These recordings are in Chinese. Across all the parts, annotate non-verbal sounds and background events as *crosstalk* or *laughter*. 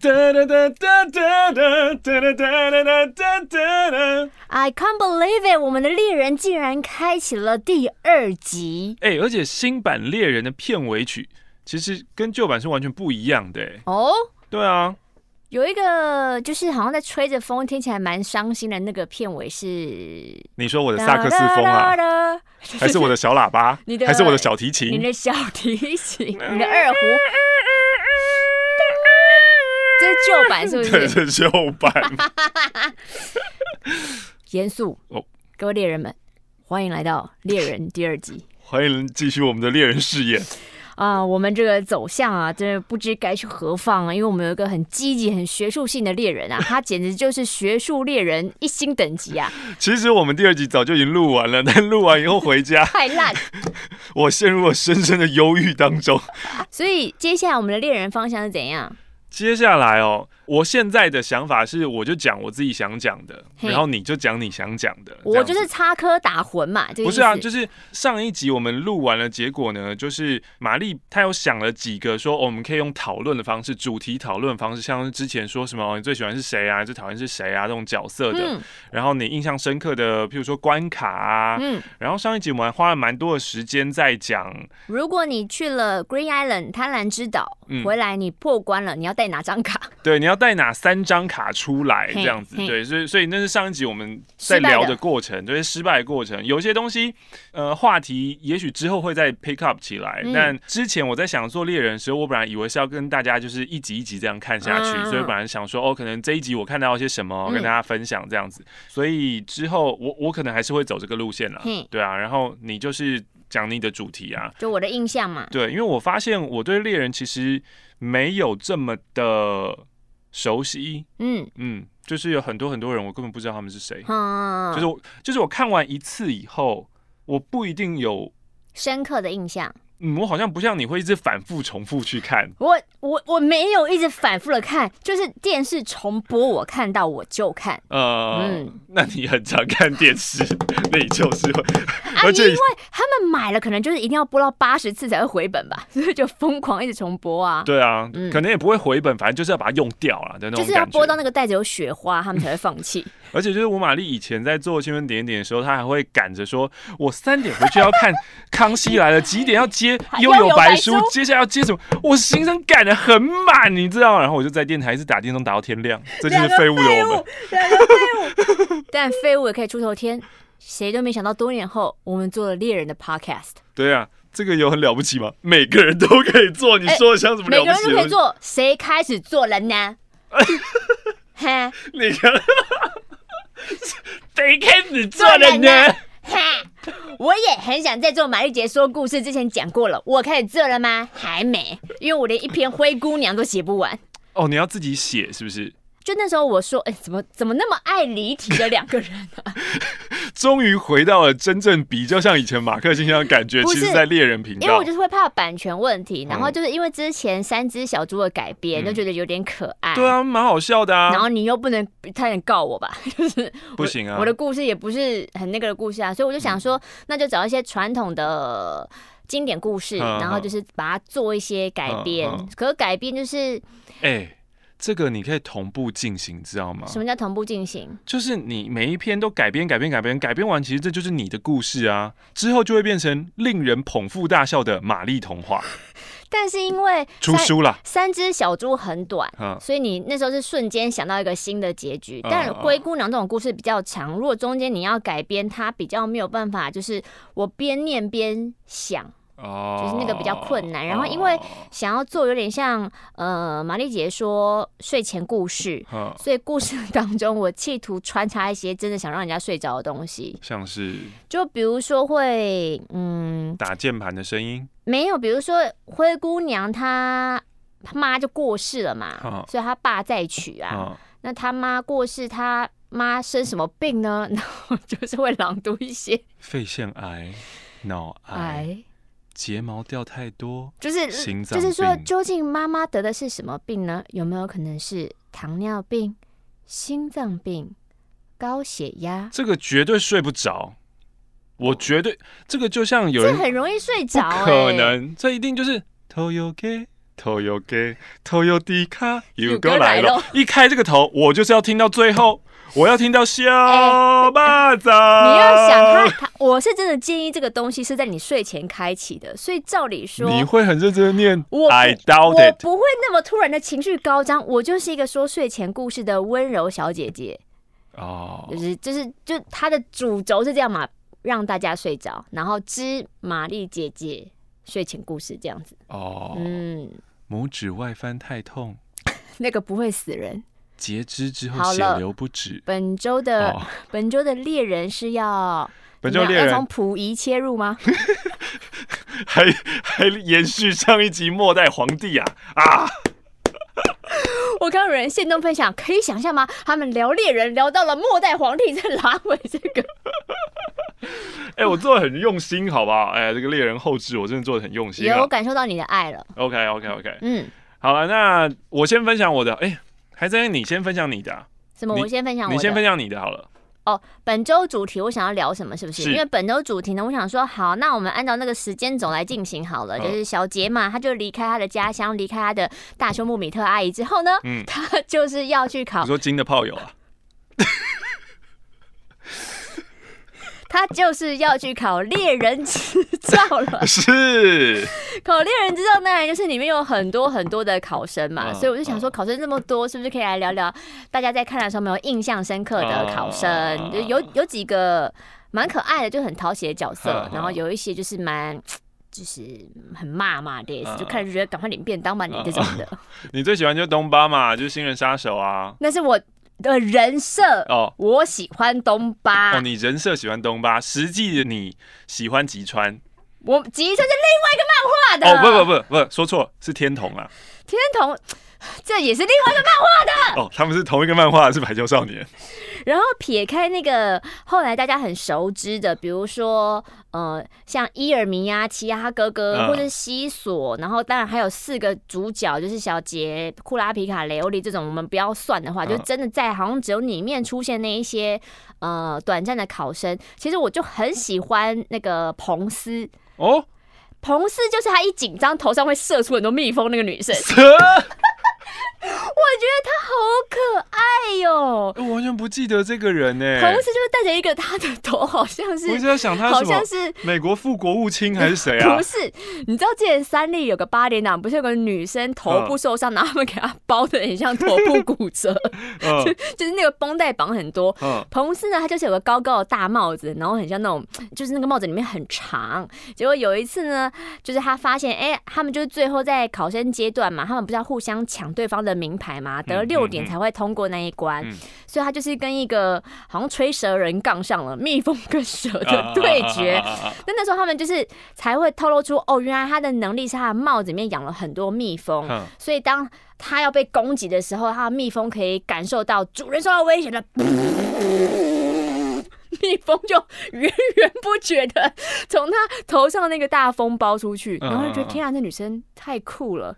哒哒哒哒哒哒哒哒哒哒哒哒。I can't believe it！我们的猎人竟然开启了第二集哎、而且新版猎人的片尾曲其实跟旧版是完全不一样的、哦。对啊，有一个就是好像在吹着风，听起来蛮伤心的那个片尾是你说我的萨克斯风啊，还是我的小喇叭你，的还是我的小提琴你？的小提琴，你的二胡，这是旧版是不对，是？这是旧版。*laughs* 严肃哦各位猎人们，欢迎来到猎人第二集。欢迎继续我们的猎人试验。啊，我们这个走向啊，真的不知该去何方啊！因为我们有一个很积极、很学术性的猎人啊，*laughs* 他简直就是学术猎人一星等级啊，其实我们第二集早就已经录完了，但录完以后回家，*laughs* 太烂。我陷入了深深的忧郁当中。所以接下来我们的猎人方向是怎样？接下来哦，我现在的想法是，我就讲我自己想讲的，然后你就讲你想讲的。我就是插科打诨嘛，这不是啊，就是上一集我们录完了，结果呢，就是玛丽她有想了几个说、哦我们可以用讨论的方式，主题讨论方式，像是之前说什么、哦你最喜欢是谁啊，最讨厌是谁啊这种角色的，嗯。然后你印象深刻的，譬如说关卡啊，嗯，然后上一集我们还花了蛮多的时间在讲，如果你去了 Green Island 贪婪之岛，嗯。回来你破关了，你要带哪张卡？对，你要带哪三张卡出来这样子，对，所以所以那是上一集我们在聊的过程，就是失败的过程。有些东西，呃，话题也许之后会再 pick up 起来，嗯但之前我在想做猎人的时候，我本来以为是要跟大家就是一集一集这样看下去，嗯所以本来想说哦，可能这一集我看到一些什么，嗯跟大家分享这样子。所以之后我我可能还是会走这个路线啦嘿，对啊，然后你就是讲你的主题啊，就我的印象嘛。对，因为我发现我对猎人其实没有这么的熟悉，嗯，嗯，就是有很多很多人我根本不知道他们是谁，嗯，就是我就是我看完一次以后，我不一定有，深刻的印象。嗯，我好像不像你会一直反复重复去看，我我我没有一直反复的看，就是电视重播，我看到我就看呃，嗯 *laughs* 那你很常看电视，那你就是会，*laughs* 而且为他们买了，可能就是一定要播到八十次才会回本吧，所以就疯狂一直重播啊，对啊，嗯可能也不会回本，反正就是要把它用掉了的那种就是要。播到那个袋子有雪花，他们才会放弃。而且就是吴玛丽以前在做新闻点点的时候，她还会赶着说：“我三点回去要看《康熙来了》，几点要接《悠悠白书接下来要接什么？我行程赶得很满，你知道？然后我就在电台一直打电动打到天亮，这就是废物的我们。废物，*laughs* *laughs* 但废物也可以出头天。谁都没想到，多年后我们做了猎人的 podcast，对啊，这个有很了不起吗？每个人都可以做，你说的像什么每个人？都可以做，谁开始做了呢？*laughs* 哈，你看，*laughs* 谁开始做了呢？哈，我也很想在做玛丽姐说故事之前讲过了，我开始做了吗？还没，因为我连一篇灰姑娘都写不完。哦，你要自己写是不是？就那时候我说，哎、怎么怎么那么爱离题的两个人啊？*laughs* 终于回到了真正比较像以前马克信箱的感觉，其实在猎人频道因为我。就是会怕版权问题，然后嗯就是因为之前三只小猪的改编，嗯就觉得有点可爱。对啊，蛮好笑的啊。然后你又不能差点告我吧？*laughs* 就是不行啊，我的故事也不是很那个的故事啊，所以我就想说，那就找一些传统的经典故事，嗯然后就是把它做一些改编。嗯嗯可是改编就是哎、这个你可以同步进行，知道吗？什么叫同步进行？就是你每一篇都改编、改编、改编，改编完，其实这就是你的故事啊。之后就会变成令人捧腹大笑的玛丽童话，*laughs* 但是因为出三书了。三只小猪很短。嗯，所以你那时候是瞬间想到一个新的结局，嗯但灰姑娘这种故事比较长，如果中间你要改编，它比较没有办法，就是我边念边想，哦就是那个比较困难。然后因为想要做有点像呃玛丽姐说睡前故事，嗯，所以故事当中我企图穿插一些真的想让人家睡着的东西，像是就比如说会嗯打键盘的声音，没有，比如说灰姑娘她她妈就过世了嘛，嗯。所以她爸再娶啊，啊，那她妈过世，她妈生什么病呢？*laughs* 然后就是会朗读一些肺腺癌、脑癌、哎。睫毛掉太多，就是心脏就是说，究竟妈妈得的是什么病呢？有没有可能是糖尿病、心脏病、高血压？这个绝对睡不着。我绝对这个就像有人很容易睡不着、欸，可能，这一定就是头有给头又给头又低卡又又哥。来了一开这个头，我就是要听到最后，我要听到小马仔。你要想他，他我是真的建议这个东西是在你睡前开启的，所以照理说，你会很认真的念我我。不会那么突然的情绪高涨，我就是一个说睡前故事的温柔小姐姐，哦就，是就是就它的主轴是这样嘛，让大家睡着，然后知玛丽姐姐睡前故事这样子，哦，嗯，拇指外翻太痛，*laughs* 那个不会死人。截肢之后血流不止。本周的、哦，*laughs* 本周的猎人是要本周猎人从溥仪切入吗？*laughs* 还 *laughs* 还延续上一集末代皇帝啊啊！我看到有人现动分享，可以想象吗？他们聊猎人聊到了末代皇帝，在拉回这个。哎、我做的很用心，好不好？哎，这个猎人后置我真的做的很用心有啊。感受到你的爱了，OK OK OK，嗯，好了，那我先分享我的。哎、还在你先分享你的啊、什么？我先分享我的。你先分享你的好了。哦，本周主题我想要聊什么？是不是？是因为本周主题呢，我想说，好，那我们按照那个时间轴来进行好了。嗯就是小杰嘛，他就离开他的家乡，离开他的大胸穆米特阿姨之后呢，嗯 *laughs* 他就是要去考你，说金的炮友啊？*laughs* 他就是要去考猎人执照了。*laughs* 是，考猎人执照当然就是里面有很多很多的考生嘛，嗯所以我就想说，考生这么多，是不是可以来聊聊大家在看的时候没有印象深刻的考生？嗯就有有几个蛮可爱的，就很讨喜的角色嗯，然后有一些就是蛮。就是很骂骂的，嗯就看着觉得赶快领便当吧你这种的，*laughs* 你最喜欢就是东巴嘛，就是新人杀手啊。那是我的人设。哦我喜欢东巴哦，，你人设喜欢东巴，实际你喜欢吉川。我吉川是另外一个漫画的。哦，不不不不，说错，是天童啊。天童，*sighs* 这也是另外一个漫画的。哦，他们是同一个漫画，是排球少年。然后撇开那个后来大家很熟知的，比如说呃，像伊尔明呀、奇亚他哥哥，嗯或者是西索，然后当然还有四个主角，就是小杰、库拉皮卡、雷欧利这种，我们不要算的话，嗯就真的在好像只有里面出现那一些呃短暂的考生。其实我就很喜欢那个彭斯。哦，彭斯就是他一紧张头上会射出很多蜜蜂那个女生，蛇，*laughs* 我觉得她好可爱哟、我完全不记得这个人呢。彭斯就是戴着一个他的头好像是我一直在想他？好像是美国副国务卿还是谁啊 *laughs* 不？是，你知道之前三立有个八点档，不是有个女生头部受伤，然后他们给她包的很像头部骨折，*laughs* 就就是那个绷带绑很多。嗯，彭斯呢，他就是有个高高的大帽子，然后很像那种，就是那个帽子里面很长。结果有一次呢，就是他发现，哎、他们就是最后在考生阶段嘛，他们不是要互相抢对方的名牌嘛，得六点才会通过那一关，嗯。所以他就是跟一个好像吹蛇人杠上了，蜜蜂跟蛇的对决。那那时候他们就是才会透露出，哦，原来他的能力是他的帽子里面养了很多蜜蜂，嗯所以当他要被攻击的时候，他的蜜蜂可以感受到主人受到威胁了，*laughs* 蜜蜂就源源不绝的从他头上那个大风包出去，嗯然后就觉得天啊，这女生太酷了，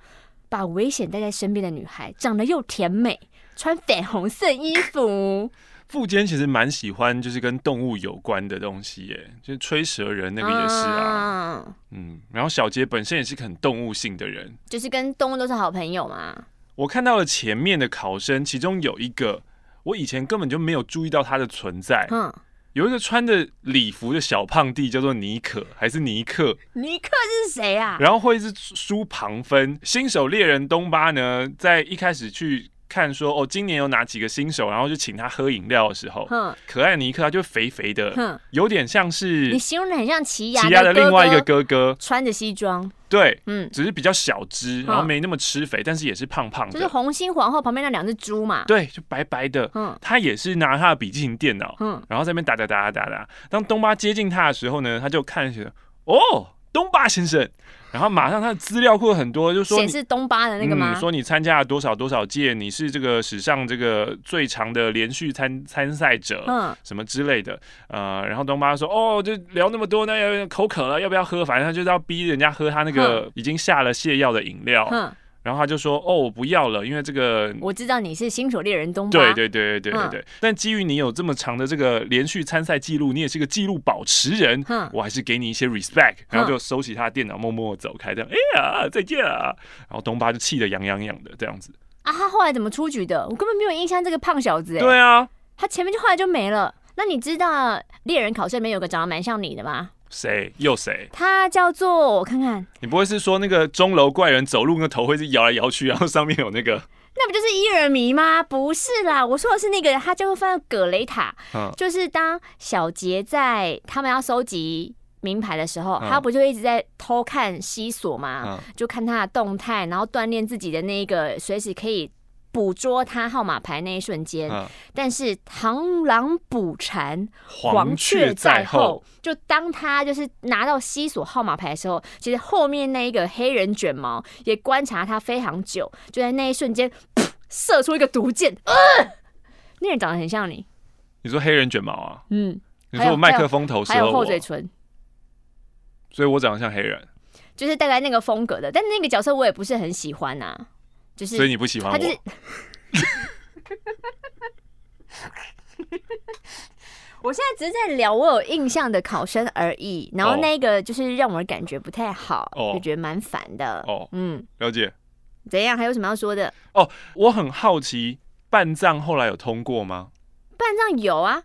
把危险带在身边的女孩，长得又甜美，穿粉红色衣服，*laughs* 富坚其实蛮喜欢就是跟动物有关的东西耶，就是吹蛇人那个也是啊，啊，嗯，然后小杰本身也是个很动物性的人。就是跟动物都是好朋友嘛。我看到了前面的考生，其中有一个我以前根本就没有注意到他的存在，嗯，有一个穿着礼服的小胖弟叫做尼可还是尼克，尼克是谁啊？然后会是输旁分。新手猎人东巴呢，在一开始去看说哦，今年有哪几个新手，然后就请他喝饮料的时候，哼。可爱尼克他就肥肥的，哼，有点像是你形容的很像奇亚奇亚的另外一个哥哥。哥，穿着西装，对，嗯，只是比较小只，然后嗯没那么吃肥，但是也是胖胖的，就是红心皇后旁边那两只猪嘛。对，就白白的。嗯他也是拿他的笔记型电脑，嗯，然后在那边打打打打打打。当东巴接近他的时候呢，他就看起来，哦，东巴先生，然后马上他的资料库很多，就说显你示东巴的那个吗？嗯，说你参加了多少多少届，你是这个史上这个最长的连续参参赛者，嗯，什么之类的，呃，然后东巴说，哦，就聊那么多，那要口渴了，要不要喝？反正他就是要逼人家喝他那个已经下了泻药的饮料，哼，然后他就说：“哦，我不要了，因为这个我知道你是新手猎人东巴，对对对对对对嗯对。但基于你有这么长的这个连续参赛记录，你也是个记录保持人，嗯我还是给你一些 respect。然后就收起他的电脑，默默走开，这样，哎呀，再见啊！然后东巴就气得痒痒痒的这样子。啊，他后来怎么出局的？我根本没有印象这个胖小子哎、对啊，他前面就后来就没了。那你知道猎人考试里面有个长得蛮像你的吗？谁又谁？他叫做我看看，你不会是说那个钟楼怪人走路那头会是摇来摇去，然后上面有那个那不就是伊尔迷吗？不是啦，我说的是那个，他就会放葛雷塔，嗯就是当小杰在他们要收集名牌的时候，嗯他不就一直在偷看西索吗？嗯就看他的动态，然后锻炼自己的那个随时可以捕捉他号码牌那一瞬间。嗯，但是螳螂捕蝉，黄雀在后。。就当他就是拿到西索号码牌的时候，其实后面那一个黑人卷毛也观察他非常久，就在那一瞬间，射出一个毒箭。呃，那人长得很像你，你说黑人卷毛啊？嗯，你说我麦克风头适还有厚，嘴唇，所以我长得像黑人，就是大概那个风格的。但那个角色我也不是很喜欢呐、就是所以你不喜欢他就是我。*laughs* 我现在只是在聊我有印象的考生而已，然后哦那个就是让我感觉不太好，哦就觉得蛮烦的。哦，嗯，了解。怎样？还有什么要说的？哦我很好奇，半藏后来有通过吗？半藏有啊，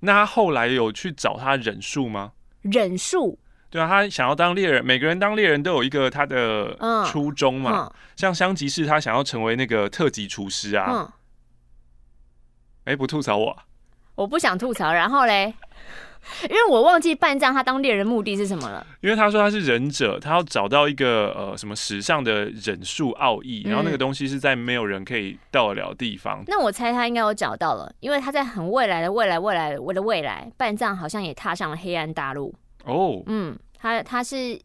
那他后来有去找他忍术吗？忍术，对啊，他想要当猎人，每个人当猎人都有一个他的嗯初衷嘛。嗯像香吉士，他想要成为那个特级厨师啊。嗯，哎、不吐槽我、啊，我不想吐槽。然后嘞，*laughs* 因为我忘记半藏他当猎人目的是什么了。因为他说他是忍者，他要找到一个呃什么史上的忍术奥义，然后那个嗯东西是在没有人可以到得了地方。那我猜他应该有找到了，因为他在很未来的未来未来的未来，半藏好像也踏上了黑暗大陆。哦，嗯，他他是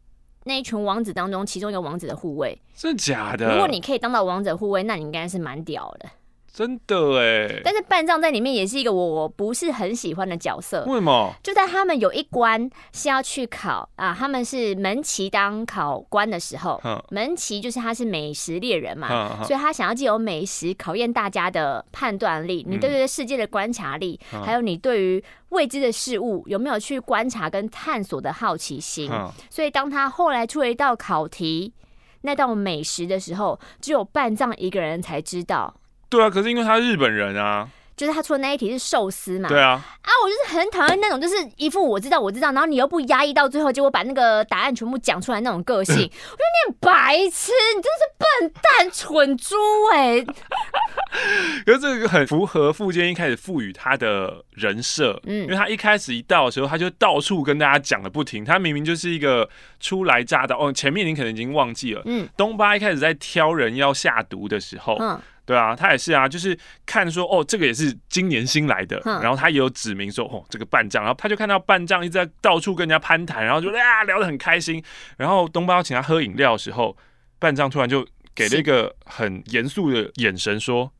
那一群王子当中其中一个王子的护卫。真的假的？如果你可以当到王者护卫，那你应该是蛮屌的。真的哎，但是半藏在里面也是一个我不是很喜欢的角色。为什么？就在他们有一关是要去考啊，他们是门旗当考官的时候，哼门旗就是他是美食猎人嘛，所以他想要借由美食考验大家的判断力，你对这个世界的观察力，嗯还有你对于未知的事物有没有去观察跟探索的好奇心。所以当他后来出了一道考题，那道美食的时候，只有半藏一个人才知道。对啊，可是因为他是日本人啊，就是他出的那一题是寿司嘛，对啊，啊，我就是很讨厌那种，就是一副我知道我知道，然后你又不压抑到最后，结果把那个答案全部讲出来那种个性，*laughs* 我觉得你很白痴，你真的是笨蛋、蠢猪哎、*laughs* 可是这个很符合富坚一开始赋予他的人设，嗯。因为他一开始一到的时候，他就到处跟大家讲的不停，他明明就是一个初来乍到，哦，前面你可能已经忘记了。嗯。东巴一开始在挑人要下毒的时候，嗯对啊，他也是啊，就是看说哦，这个也是今年新来的，嗯然后他也有指明说哦，这个半将，然后他就看到半将一直在到处跟人家攀谈，然后就啊聊得很开心，然后东巴要请他喝饮料的时候，半将突然就给了一个很严肃的眼神说：“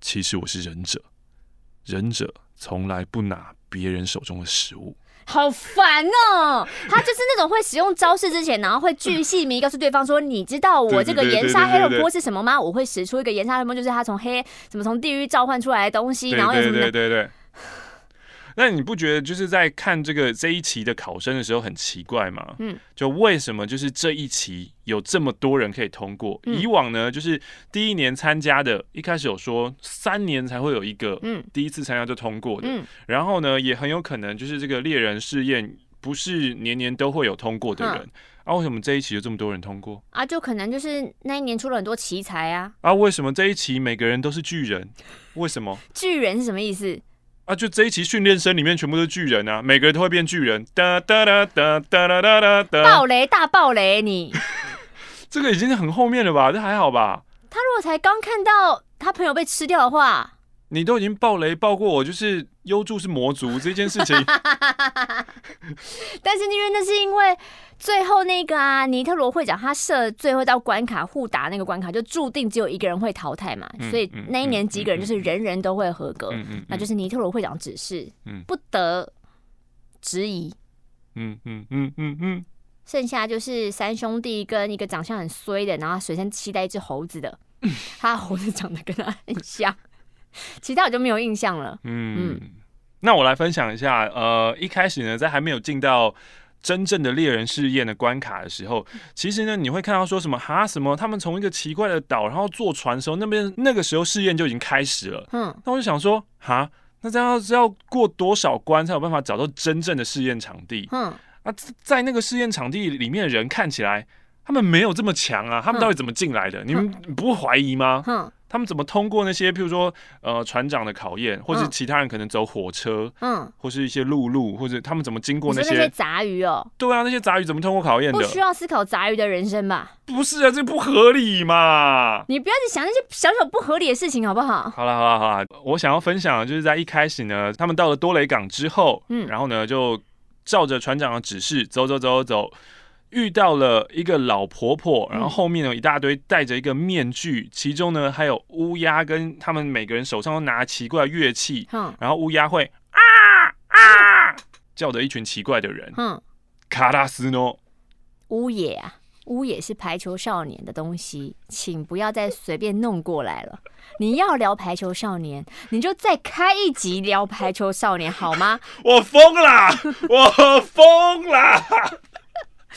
其实我是忍者，忍者从来不拿别人手中的食物。好烦哦、*laughs* 他就是那种会使用招式之前，然后会巨细靡告诉对方说：“你知道我这个岩沙黑龙波是什么吗？”我会使出一个岩沙黑龙波，就是他从黑什么从地狱召唤出来的东西，然后有什对么的。对对对。那你不觉得就是在看这个这一期的考生的时候很奇怪吗？嗯，就为什么就是这一期有这么多人可以通过？嗯以往呢，就是第一年参加的，一开始有说三年才会有一个嗯第一次参加就通过的，嗯然后呢，也很有可能就是这个猎人试验不是年年都会有通过的人。嗯啊，为什么这一期有这么多人通过？啊，就可能就是那一年出了很多奇才啊。啊，为什么这一期每个人都是巨人？为什么？*laughs* 巨人是什么意思？啊，就这一期训练生里面全部都是巨人啊，每个人都会变巨人。哒哒哒哒哒哒哒哒哒。暴雷大暴雷你！*laughs* 这个已经很后面了吧？这还好吧？他如果才刚看到他朋友被吃掉的话，你都已经爆雷爆过我，就是优助是魔族这件事情。*laughs* 但是因为那是因为最后那个啊，尼特罗会长他设最后一道关卡互打那个关卡，就注定只有一个人会淘汰嘛，嗯所以嗯那一年几个人嗯就是人人都会合格，嗯嗯，那就是尼特罗会长指示，嗯不得质疑。嗯嗯嗯嗯嗯，剩下就是三兄弟跟一个长相很衰的，然后随身携带一只猴子的，*laughs* 他的猴子长得跟他很像，其他我就没有印象了。嗯嗯，那我来分享一下，呃，一开始呢，在还没有进到真正的猎人试验的关卡的时候，其实呢，你会看到说什么哈什么，他们从一个奇怪的岛，然后坐船的时候，那边那个时候试验就已经开始了。嗯，那我就想说，哈，那这样是要过多少关才有办法找到真正的试验场地？嗯。啊，在那个试验场地里面的人看起来，他们没有这么强啊！他们到底怎么进来的？你们不会怀疑吗？他们怎么通过那些，譬如说，呃，船长的考验，或是其他人可能走火车，嗯，或是一些陆路，或者他们怎么经过那些杂鱼哦？对啊，那些杂鱼怎么通过考验的？不需要思考杂鱼的人生吧？不是啊，这不合理嘛！你不要去想那些小小不合理的事情，好不好？好了，好了，好了，我想要分享的就是在一开始呢，他们到了多雷港之后，嗯，然后呢就。照着船长的指示走走走走，遇到了一个老婆婆，然后后面有一大堆戴着一个面具，其中呢还有乌鸦，跟他们每个人手上都拿奇怪的乐器，然后乌鸦会啊啊叫的一群奇怪的人，嗯，卡拉斯诺乌野啊。乌野是排球少年的东西，请不要再随便弄过来了。*laughs* 你要聊排球少年，你就再开一集聊排球少年好吗？*laughs* 我疯了，我疯了。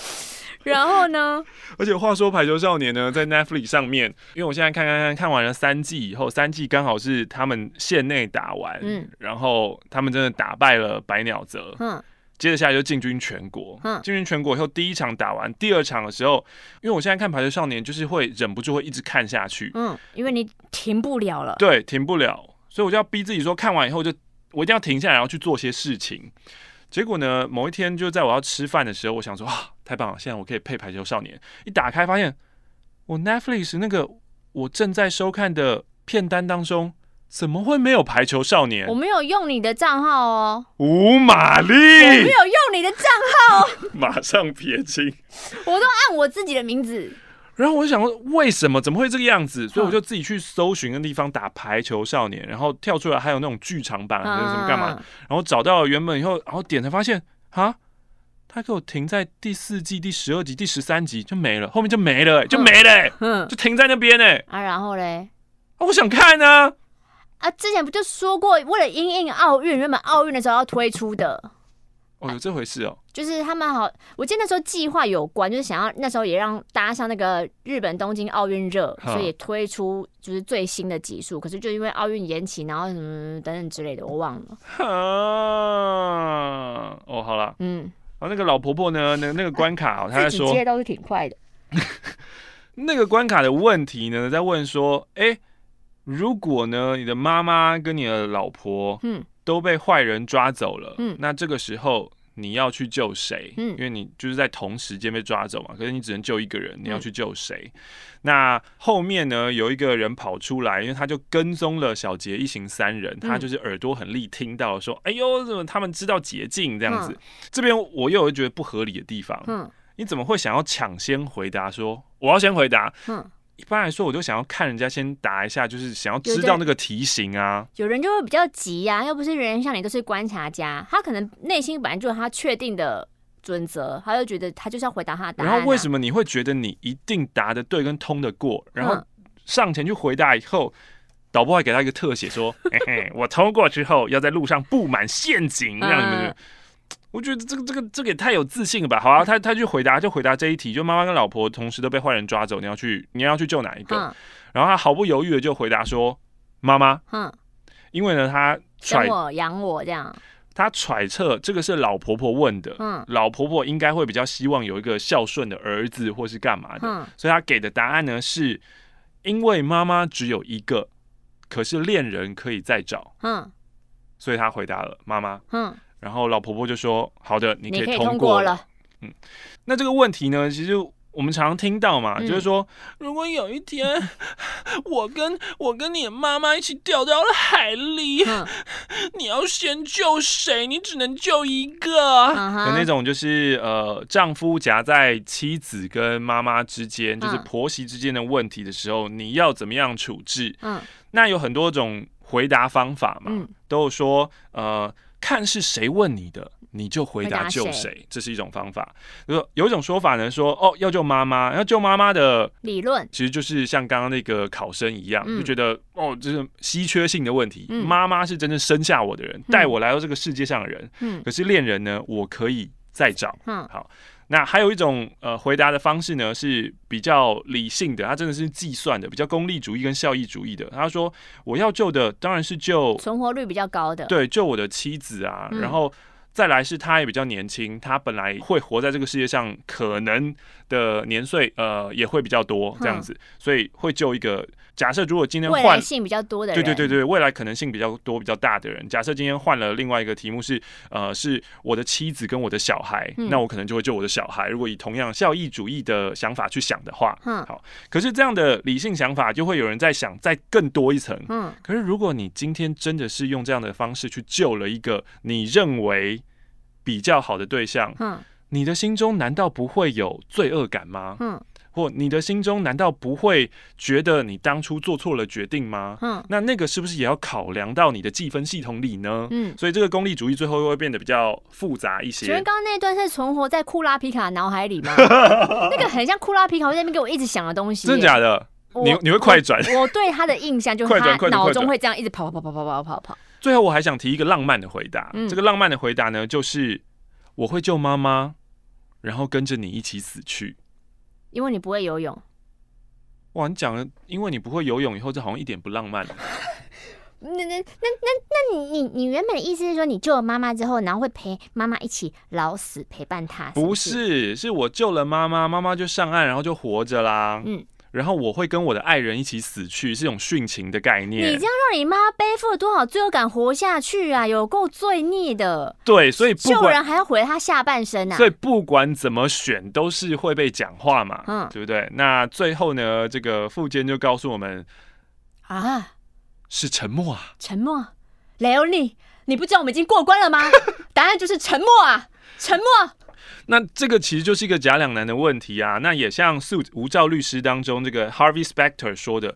*laughs* 然后呢？而且话说，排球少年呢，在 Netflix 上面，因为我现在看看看看完了三季以后，三季刚好是他们县内打完，嗯，然后他们真的打败了百鸟泽，嗯。接着下来就进军全国，嗯，进军全国以后，第一场打完，第二场的时候，因为我现在看《排球少年》，就是会忍不住会一直看下去，嗯，因为你停不了了，对，停不了，所以我就要逼自己说，看完以后就我一定要停下来，然后去做些事情。结果呢，某一天就在我要吃饭的时候，我想说啊，太棒了，现在我可以配《排球少年》，一打开发现我 Netflix 那个我正在收看的片单当中。怎么会没有排球少年？我没有用你的账号哦，吴玛丽，我没有用你的账号，*laughs* 马上撇清，我都按我自己的名字。然后我就想说，为什么？怎么会这个样子？所以我就自己去搜寻个地方打排球少年，然后跳出来还有那种剧场版，还是什么干嘛？然后找到了原本以后，然后点才发现，啊，他给我停在第四季第十二集、第十三集就没了，后面就没了，就没了，嗯，就停在那边呢。啊，然后嘞，我想看呢。啊，之前不就说过，为了因应奥运，原本奥运的时候要推出的。哦，有这回事哦。就是他们好，我记得那时候计划有关，就是想要那时候也让搭上那个日本东京奥运热，所以推出就是最新的集数。可是就因为奥运延期，然后什么等等之类的，我忘了。哦，好了，嗯，然后那个老婆婆呢，那那个关卡，她在说，接都是挺快的。*laughs* 那个关卡的问题呢，在问说，哎。如果呢，你的妈妈跟你的老婆，嗯，都被坏人抓走了，嗯，那这个时候你要去救谁？嗯，因为你就是在同时间被抓走嘛，可是你只能救一个人，你要去救谁？那后面呢，有一个人跑出来，因为他就跟踪了小杰一行三人，他就是耳朵很利，听到说，哎呦，怎么他们知道捷径这样子？这边我又有觉得不合理的地方，嗯，你怎么会想要抢先回答说我要先回答？嗯。一般来说，我就想要看人家先答一下，就是想要知道那个题型啊。有人就会比较急呀，又不是人人像你都是观察家，他可能内心本来就有他确定的准则，他就觉得他就是要回答他的答案。然后为什么你会觉得你一定答的对跟通的过？然后上前去回答以后，导播还给他一个特写，说：“ *laughs* 嘿嘿，我通过之后要在路上布满陷阱，让你们。”我觉得这个这个这个也太有自信了吧！好啊，他他去回答就回答这一题，就妈妈跟老婆同时都被坏人抓走，你要去你要去救哪一个？然后他毫不犹豫的就回答说妈妈。嗯，因为呢他揣我养我这样。他揣测这个是老婆婆问的，嗯，老婆婆应该会比较希望有一个孝顺的儿子或是干嘛的，嗯，所以他给的答案呢是因为妈妈只有一个，可是恋人可以再找，嗯，所以他回答了妈妈，嗯。然后老婆婆就说：“好的，你可以通过了。”嗯，那这个问题呢，其实我们常常听到嘛，就是说，如果有一天 *laughs* 我跟我跟你妈妈一起掉到了海里，*laughs* 你要先救谁？你只能救一个。有那种就是呃，丈夫夹在妻子跟妈妈之间，就是婆媳之间的问题的时候，你要怎么样处置？嗯，那有很多种回答方法嘛，都有说呃。看是谁问你的，你就回答救谁，这是一种方法。就说有一种说法呢，说哦要救妈妈，要救妈妈的理论，其实就是像刚刚那个考生一样，嗯就觉得哦，这是稀缺性的问题。嗯妈妈是真正生下我的人，带我来到这个世界上的人。嗯可是恋人呢，我可以再找。嗯好，那还有一种呃回答的方式呢，是比较理性的，他真的是计算的，比较功利主义跟效益主义的。他说我要救的当然是救存活率比较高的，对救我的妻子啊，嗯然后。再来是他也比较年轻，他本来会活在这个世界上，可能的年岁呃也会比较多这样子，所以会救一个。假设如果今天换未来性比较多的人，对对对对，未来可能性比较多、比较大的人。假设今天换了另外一个题目是，呃，是我的妻子跟我的小孩，嗯那我可能就会救我的小孩。如果以同样效益主义的想法去想的话，嗯好。可是这样的理性想法，就会有人在想再更多一层。嗯可是如果你今天真的是用这样的方式去救了一个你认为比较好的对象，嗯你的心中难道不会有罪恶感吗？嗯或你的心中难道不会觉得你当初做错了决定吗？嗯那那个是不是也要考量到你的计分系统里呢？嗯。所以这个功利主义最后会变得比较复杂一些请问。刚刚那段是存活在库拉皮卡脑海里吗？*laughs* 那个很像库拉皮卡那边给我一直想的东西，真的假的？你你会快转？我我对他的印象就 *laughs* 是他脑中会这样一直跑跑跑跑跑跑跑跑。最后我还想提一个浪漫的回答。嗯这个浪漫的回答呢，就是我会救妈妈，然后跟着你一起死去。因为你不会游泳，哇，你讲了，因为你不会游泳，以后就好像一点不浪漫。*laughs* 那那那那那你你你原本的意思是说，你救了妈妈之后，然后会陪妈妈一起老死陪伴她？不是是，是我救了妈妈，妈妈就上岸，然后就活着啦。嗯然后我会跟我的爱人一起死去，是一种殉情的概，念。你这样让你妈背负了多少罪恶感活下去啊？有够罪孽的，对，所以不救人还要毁了她下半生啊！所以不管怎么选，都是会被讲话嘛，嗯对不对？那最后呢，这个副监就告诉我们啊，是沉默啊。沉默，雷欧尼，你不知道我们已经过关了吗？答案就是沉默啊，沉默。那这个其实就是一个假两难的问题啊。那也像《Suit 无照律师》当中这个 Harvey Specter 说的，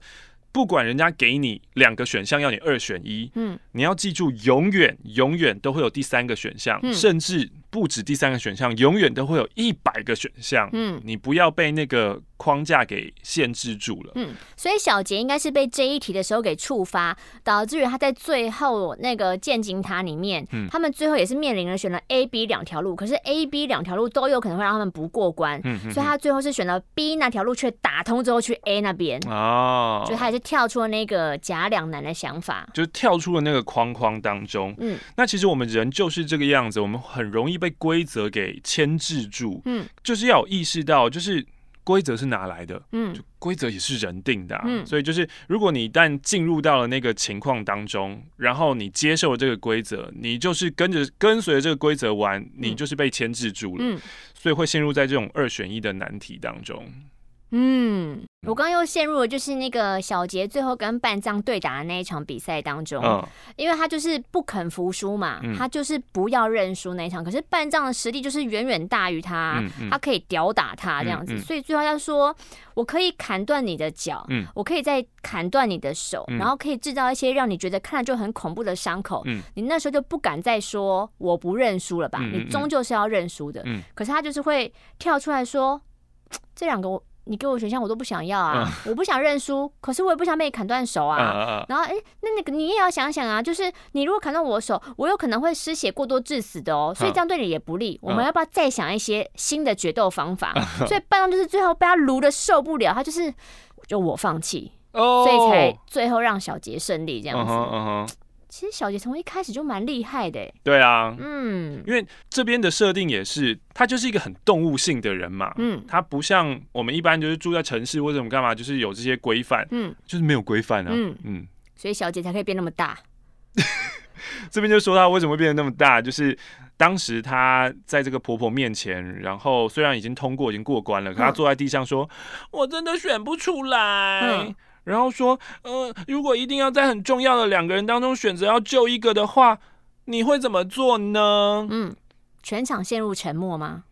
不管人家给你两个选项，要你二选一，嗯你要记住，永远永远都会有第三个选项，嗯甚至不止第三个选项，永远都会有一百个选项。嗯你不要被那个框架给限制住了。嗯，所以小杰应该是被这一题的时候给触发，导致于他在最后那个剑金塔里面，嗯他们最后也是面临了选了 A、B 两条路，可是 A、B 两条路都有可能会让他们不过关，嗯嗯所以他最后是选了 B 那条路，却打通之后去 A 那边，哦，所以他也是跳出了那个假两难的想法。就跳出了那个框框当中。嗯那其实我们人就是这个样子，我们很容易被规则给牵制住，嗯就是要有意识到，就是规则是哪来的，嗯。就规则也是人定的、啊，嗯。所以就是如果你一旦进入到了那个情况当中，然后你接受了这个规则，你就是跟着跟随着这个规则玩，你就是被牵制住了，嗯。所以会陷入在这种二选一的难题当中。嗯，我刚刚又陷入了就是那个小杰最后跟半藏对打的那一场比赛当中，嗯，因为他就是不肯服输嘛，嗯他就是不要认输那一场。可是半藏的实力就是远远大于他，他可以吊打他这样子，所以最后他说：“我可以砍断你的脚，嗯我可以再砍断你的手，嗯然后可以制造一些让你觉得看了就很恐怖的伤口。嗯你那时候就不敢再说我不认输了吧？你终究是要认输的。嗯可是他就是会跳出来说：*tsk* 这两个我你给我选项我都不想要啊，我不想认输，可是我也不想被你砍断手啊。然后，哎、那那个你也要想想啊，就是你如果砍断我的手，我有可能会失血过多致死的哦，所以这样对你也不利。我们要不要再想一些新的决斗方法？*laughs* 所以半张就是最后被他撸的受不了，他就是就我放弃，哦所以才最后让小杰胜利这样子。其实小杰从一开始就蛮厉害的，欸。对啊，嗯。因为这边的设定也是，他就是一个很动物性的人嘛，嗯。他不像我们一般就是住在城市或者什么干嘛，就是有这些规范，嗯，就是没有规范啊。嗯。嗯。所以小杰才可以变那么大。*laughs* 这边就说他为什么会变得那么大，就是当时他在这个婆婆面前，然后虽然已经通过，已经过关了，可他嗯。坐在地上说：“我真的选不出来。嗯然后说：“呃，如果一定要在很重要的两个人当中选择要救一个的话，你会怎么做呢？”嗯，全场陷入沉默吗？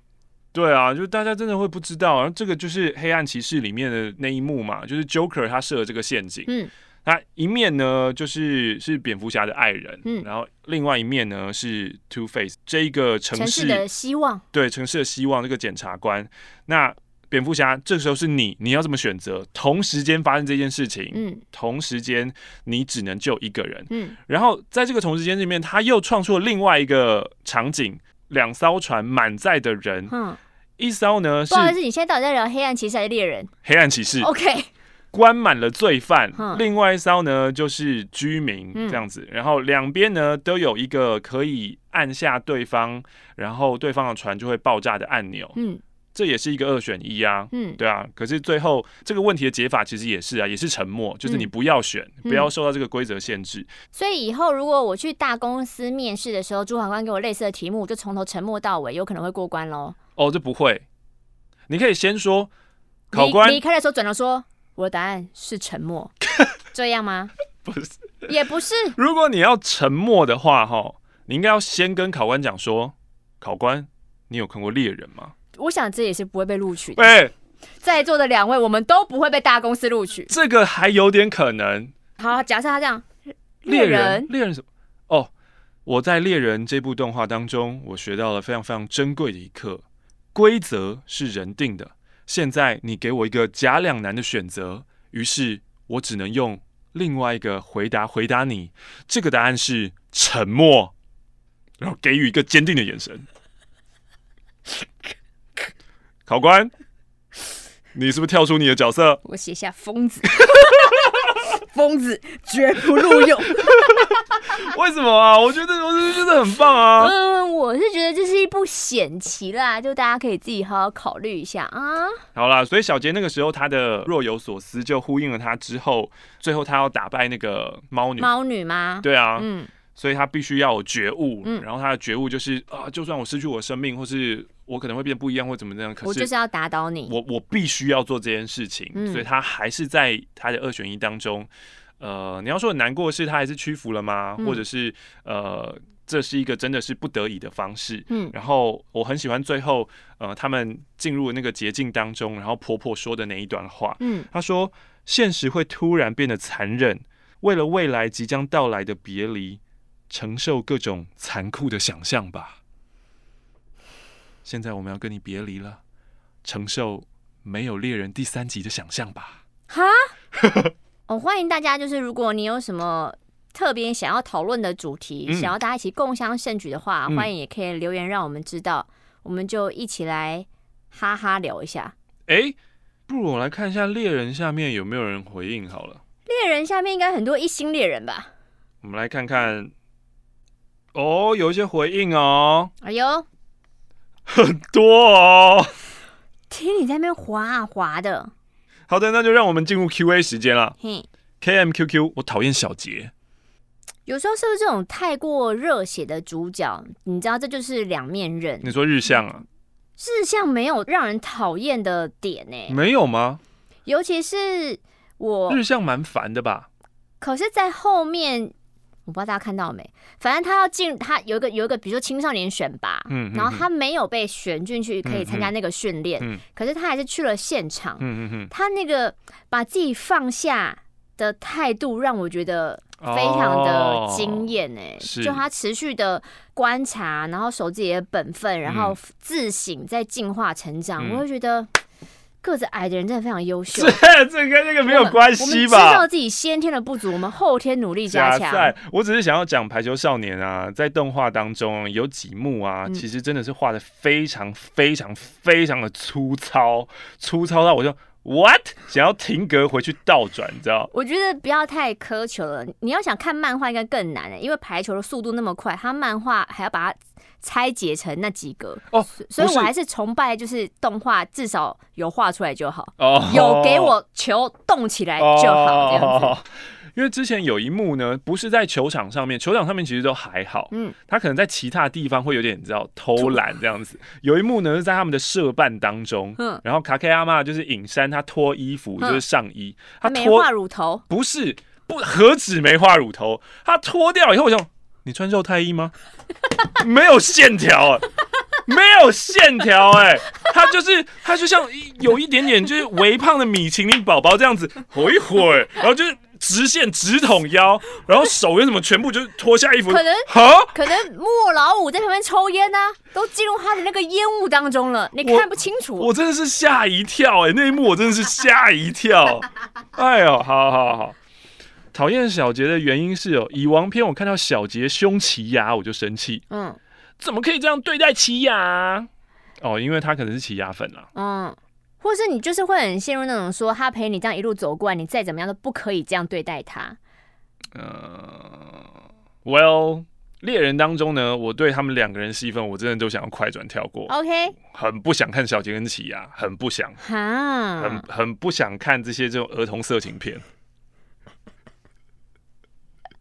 对啊，就大家真的会不知道，然后这个就是黑暗骑士里面的那一幕嘛，就是 Joker 他设了这个陷阱，嗯那一面呢，就是是蝙蝠侠的爱人，嗯然后另外一面呢是 Two Face 这一个城市城市的希望，对城市的希望这个检察官。那蝙蝠侠这时候是你，你要怎么选择？同时间发生这件事情，嗯同时间你只能救一个人。嗯然后在这个同时间里面，他又创出了另外一个场景：两艘船满载的人，嗯，一艘呢是不好意思，你现在到底在聊黑暗骑士还是猎人黑暗骑士，？OK，*laughs* 关满了罪犯嗯；另外一艘呢就是居民嗯这样子。然后两边呢都有一个可以按下对方，然后对方的船就会爆炸的按钮。嗯这也是一个二选一啊。嗯，对啊，可是最后这个问题的解法其实也是啊，也是沉默，就是你嗯不要选，嗯不要受到这个规则限制。所以以后如果我去大公司面试的时候，主考官给我类似的题目，我就从头沉默到尾，有可能会过关喽。哦，这不会，你可以先说考官离离开的时候转头说，我的答案是沉默，*laughs* 这样吗？不是，也不是，如果你要沉默的话，哈，你应该要先跟考官讲说，考官，你有看过猎人吗？我想这也是不会被录取的。哎、在座的两位，我们都不会被大公司录取。这个还有点可能。好，假设他这样，猎人人，猎人什么？哦，我在《猎人》这部动画当中，我学到了非常非常珍贵的一课：规则是人定的。现在你给我一个假两难的选择，于是我只能用另外一个回答回答你。这个答案是沉默，然后给予一个坚定的眼神。考官，你是不是跳出你的角色？我写下疯子，*laughs* 疯子绝不录用。*laughs* 为什么啊？我觉得我觉得真的很棒啊！嗯，我是觉得这是一部险棋啦，就大家可以自己好好考虑一下啊。好啦，所以小杰那个时候他的若有所思，就呼应了他之后，最后他要打败那个猫女。猫女吗？对啊，嗯所以他必须要有觉悟，嗯然后他的觉悟就是啊，就算我失去我的生命，或是我可能会变不一样，或怎么样，可是我就是是要打倒你。我我必须要做这件事情，嗯所以他还是在他的二选一当中，呃，你要说很难过的是他还是屈服了吗？嗯或者是呃，这是一个真的是不得已的方式？嗯然后我很喜欢最后，呃，他们进入那个捷径当中，然后婆婆说的那一段话，嗯她说：“现实会突然变得残忍，为了未来即将到来的别离，承受各种残酷的想象吧。现在我们要跟你别离了，承受没有猎人第三集的想象吧。哈，*laughs* 哦，欢迎大家，就是如果你有什么特别想要讨论的主题，嗯想要大家一起共襄盛举的话，嗯欢迎也可以留言让我们知道，我们就一起来哈哈聊一下。诶，不如我来看一下猎人下面有没有人回应好了。猎人下面应该很多一星猎人吧？我们来看看，哦，有一些回应哦，哎呦，很多哦。听你在那边滑啊滑的，好的，那就让我们进入 Q A 时间了。嘿。K M Q Q，我讨厌小杰。有时候是不是这种太过热血的主角，你知道这就是两面刃。你说日向啊？日向没有让人讨厌的点呢、没有吗？尤其是我，日向蛮烦的吧？可是，在后面我不知道大家看到没，反正他要进，他有一个有一个，比如说青少年选拔，然后他没有被选进去，可以参加那个训练，嗯。可是他还是去了现场，嗯嗯嗯，他那个把自己放下的态度，让我觉得非常的惊艳哎、哦就他持续的观察，然后守自己的本分，然后嗯。自省，在进化成长，嗯。我会觉得个子矮的人真的非常优秀。这这跟那个没有关系我们知道？自己先天的不足，我们后天努力加强。我只是想要讲排球少年啊，在动画当中有几幕啊，嗯其实真的是画的非常非常非常的粗糙，粗糙到我就 what 想要停格回去倒转，你知道？我觉得不要太苛求了。你要想看漫画，应该更难欸因为排球的速度那么快，它漫画还要把它拆解成那几个。哦，所以我还是崇拜，就是动画至少有画出来就好，哦。有给我球动起来就好，这样子。哦 *laughs* 因为之前有一幕呢，不是在球场上面，球场上面其实都还好，嗯，他可能在其他地方会有点你知道偷懒这样子。*laughs* 有一幕呢是在他们的社办当中，嗯。然后卡克阿妈就是隐山，他脱衣服嗯。就是上衣，他没脱画乳头，不是不何止没画乳头，他脱掉以后我想，你穿肉太衣吗？*laughs* 没有线条啊。没有线条哎、*laughs* 他就是他就像一有一点点就是微胖的米其林宝宝这样子，*laughs* 回一会儿，然后就是直线直筒腰，然后手又什么全部就脱下衣服，可能哈，可能莫老五在旁边抽烟呢、都进入他的那个烟雾当中了，你看不清楚。我真的是吓一跳哎、那一幕我真的是吓一跳，哎呦，好好好。讨厌小杰的原因是哦，蚁王篇我看到小杰凶奇牙我就生气，嗯怎么可以这样对待奇牙？哦，因为他可能是奇牙粉啦。嗯，或是你就是会很陷入那种说他陪你这样一路走过来，你再怎么样都不可以这样对待他。呃，Well，猎人当中呢，我对他们两个人戏份，我真的都想要快转跳过，OK，很不想看小杰跟奇牙，很不想，很哈，很不想看这些这种儿童色情片。